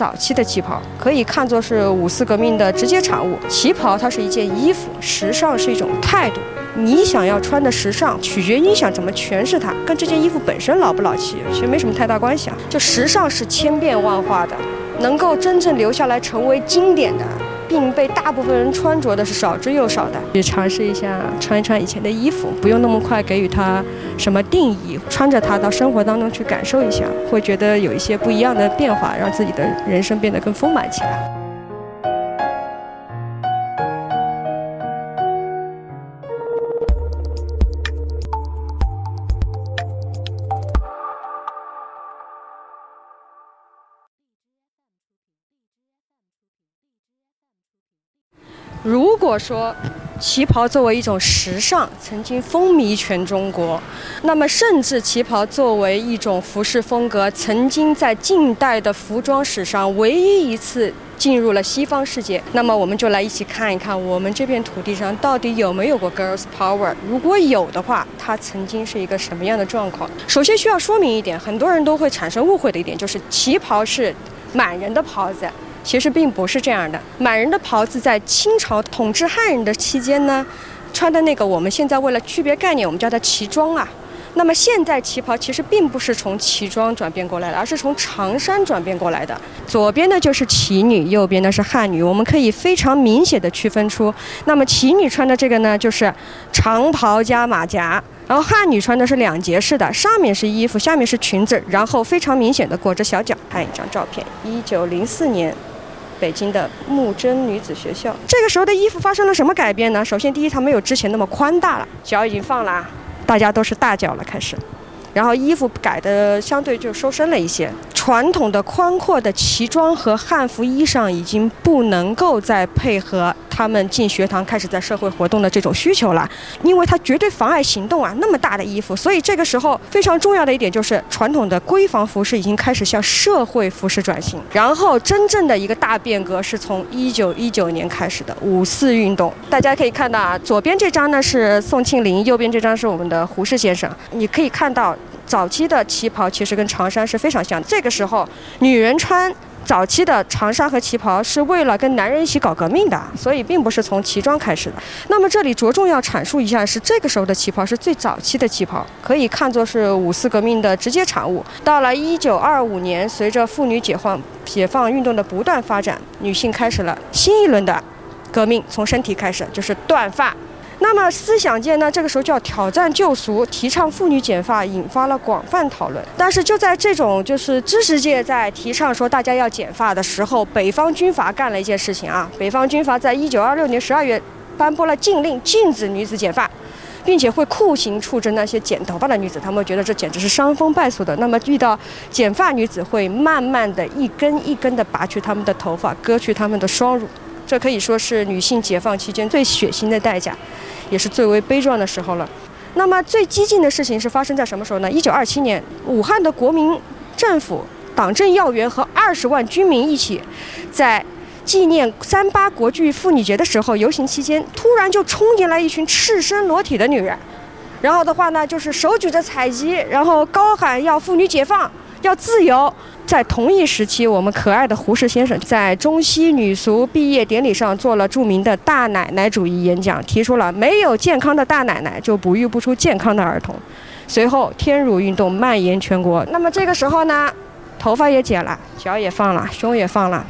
早期的旗袍，可以看作是五四革命的直接产物。旗袍它是一件衣服，时尚是一种态度。你想要穿的时尚，取决于你想怎么诠释它，跟这件衣服本身老不老气，其实没什么太大关系啊。就时尚是千变万化的，能够真正留下来成为经典的。并被大部分人穿着的是少之又少的。去尝试一下穿一穿以前的衣服，不用那么快给予它什么定义，穿着它到生活当中去感受一下，会觉得有一些不一样的变化，让自己的人生变得更丰满起来。如果说旗袍作为一种时尚曾经风靡全中国，那么甚至旗袍作为一种服饰风格，曾经在近代的服装史上唯一一次进入了西方世界，那么我们就来一起看一看我们这片土地上到底有没有过 girls power？如果有的话，它曾经是一个什么样的状况？首先需要说明一点，很多人都会产生误会的一点就是旗袍是满人的袍子。其实并不是这样的，满人的袍子在清朝统治汉人的期间呢，穿的那个我们现在为了区别概念，我们叫它旗装啊。那么现在旗袍其实并不是从旗装转变过来的，而是从长衫转变过来的。左边的就是旗女，右边的是汉女，我们可以非常明显的区分出。那么旗女穿的这个呢，就是长袍加马甲，然后汉女穿的是两截式的，上面是衣服，下面是裙子，然后非常明显的裹着小脚。看一张照片，一九零四年。北京的木真女子学校，这个时候的衣服发生了什么改变呢？首先，第一，它没有之前那么宽大了，脚已经放了，大家都是大脚了，开始。然后衣服改的相对就收身了一些，传统的宽阔的旗装和汉服衣裳已经不能够再配合他们进学堂开始在社会活动的这种需求了，因为它绝对妨碍行动啊！那么大的衣服，所以这个时候非常重要的一点就是传统的闺房服饰已经开始向社会服饰转型。然后真正的一个大变革是从一九一九年开始的五四运动，大家可以看到啊，左边这张呢是宋庆龄，右边这张是我们的胡适先生，你可以看到。早期的旗袍其实跟长衫是非常像。这个时候，女人穿早期的长衫和旗袍是为了跟男人一起搞革命的，所以并不是从旗装开始的。那么这里着重要阐述一下，是这个时候的旗袍是最早期的旗袍，可以看作是五四革命的直接产物。到了一九二五年，随着妇女解放解放运动的不断发展，女性开始了新一轮的革命，从身体开始就是断发。那么思想界呢，这个时候就要挑战旧俗，提倡妇女剪发，引发了广泛讨论。但是就在这种就是知识界在提倡说大家要剪发的时候，北方军阀干了一件 事情啊。北方军阀在一九二六年十二月颁布了禁令，禁止女子剪发，并且会酷刑处置那些剪头发的女子。他们觉得这简直是伤风败俗的。那么遇到剪发女子，会慢慢的一根一根的拔去她们的头发，割去她们的双乳。这可以说是女性解放期间最血腥的代价，也是最为悲壮的时候了。那么最激进的事情是发生在什么时候呢？一九二七年，武汉的国民政府党政要员和二十万军民一起，在纪念三八国际妇女节的时候游行期间，突然就冲进来一群赤身裸体的女人，然后的话呢，就是手举着彩旗，然后高喊要妇女解放，要自由。在同一时期，我们可爱的胡适先生在中西女俗毕业典礼上做了著名的大奶奶主义演讲，提出了没有健康的大奶奶就哺育不出健康的儿童。随后，天乳运动蔓延全国。那么这个时候呢，头发也剪了，脚也放了，胸也放了。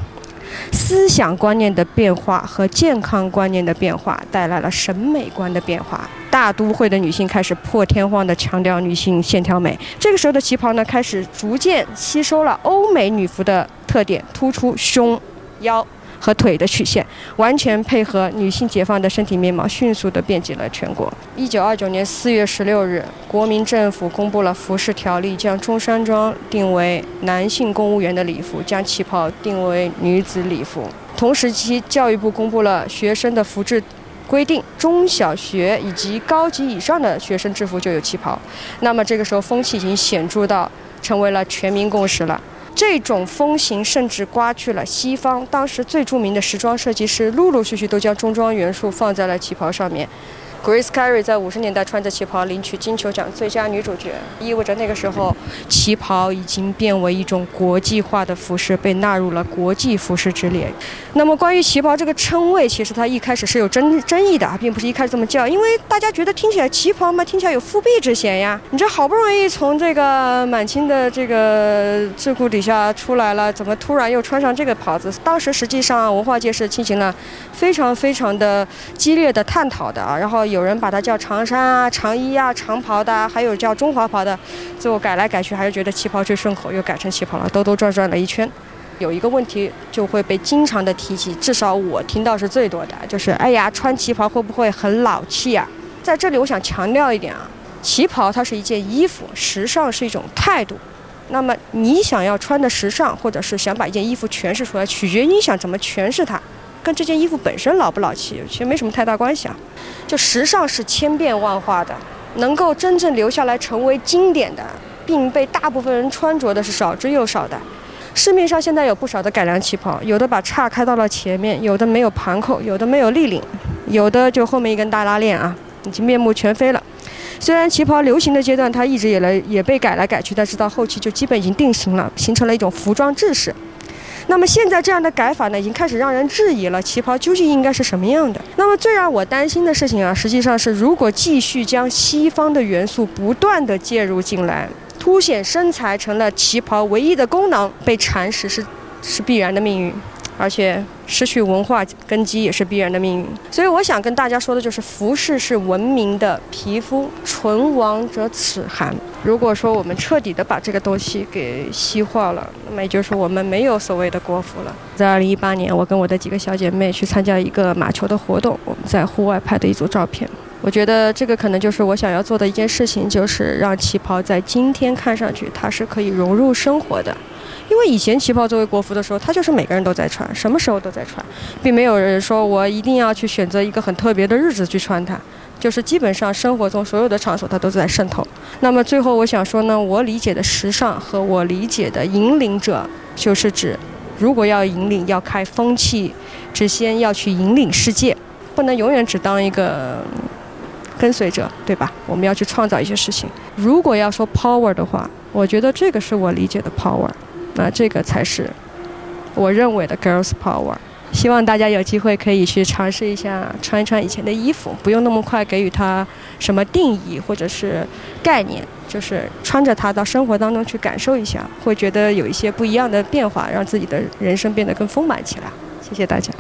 思想观念的变化和健康观念的变化带来了审美观的变化。大都会的女性开始破天荒地强调女性线条美。这个时候的旗袍呢，开始逐渐吸收了欧美女服的特点，突出胸、腰。和腿的曲线完全配合女性解放的身体面貌，迅速地遍及了全国。一九二九年四月十六日，国民政府公布了服饰条例，将中山装定为男性公务员的礼服，将旗袍定为女子礼服。同时期，教育部公布了学生的服制规定，中小学以及高级以上的学生制服就有旗袍。那么这个时候，风气已经显著到成为了全民共识了。这种风行甚至刮去了西方当时最著名的时装设计师，陆陆续续都将中装元素放在了旗袍上面。Grace Kelly 在五十年代穿着旗袍领取金球奖最佳女主角，意味着那个时候旗袍已经变为一种国际化的服饰，被纳入了国际服饰之列。那么关于旗袍这个称谓，其实它一开始是有争争议的，并不是一开始这么叫，因为大家觉得听起来旗袍嘛，听起来有复辟之嫌呀。你这好不容易从这个满清的这个桎梏底下出来了，怎么突然又穿上这个袍子？当时实际上文化界是进行了非常非常的激烈的探讨的啊，然后。有人把它叫长衫啊、长衣啊、长袍的，还有叫中华袍的，最后改来改去还是觉得旗袍最顺口，又改成旗袍了，兜兜转转了一圈。有一个问题就会被经常的提起，至少我听到是最多的，就是哎呀，穿旗袍会不会很老气啊？在这里我想强调一点啊，旗袍它是一件衣服，时尚是一种态度。那么你想要穿的时尚，或者是想把一件衣服诠释出来，取决于你想怎么诠释它。跟这件衣服本身老不老气，其实没什么太大关系啊。就时尚是千变万化的，能够真正留下来成为经典的，并被大部分人穿着的是少之又少的。市面上现在有不少的改良旗袍，有的把叉开到了前面，有的没有盘扣，有的没有立领，有的就后面一根大拉链啊，已经面目全非了。虽然旗袍流行的阶段它一直也来也被改来改去，但是到后期就基本已经定型了，形成了一种服装制式。那么现在这样的改法呢，已经开始让人质疑了，旗袍究竟应该是什么样的？那么最让我担心的事情啊，实际上是如果继续将西方的元素不断的介入进来，凸显身材成了旗袍唯一的功能，被蚕食是是必然的命运。而且失去文化根基也是必然的命运，所以我想跟大家说的就是，服饰是文明的皮肤，唇亡则齿寒。如果说我们彻底的把这个东西给西化了，那么也就是说我们没有所谓的国服了。在二零一八年，我跟我的几个小姐妹去参加一个马球的活动，我们在户外拍的一组照片。我觉得这个可能就是我想要做的一件事情，就是让旗袍在今天看上去它是可以融入生活的。因为以前旗袍作为国服的时候，它就是每个人都在穿，什么时候都在穿，并没有人说我一定要去选择一个很特别的日子去穿它，就是基本上生活中所有的场所它都在渗透。那么最后我想说呢，我理解的时尚和我理解的引领者，就是指如果要引领，要开风气之先，要去引领世界，不能永远只当一个跟随者，对吧？我们要去创造一些事情。如果要说 power 的话，我觉得这个是我理解的 power。那这个才是我认为的 girls power。希望大家有机会可以去尝试一下穿一穿以前的衣服，不用那么快给予它什么定义或者是概念，就是穿着它到生活当中去感受一下，会觉得有一些不一样的变化，让自己的人生变得更丰满起来。谢谢大家。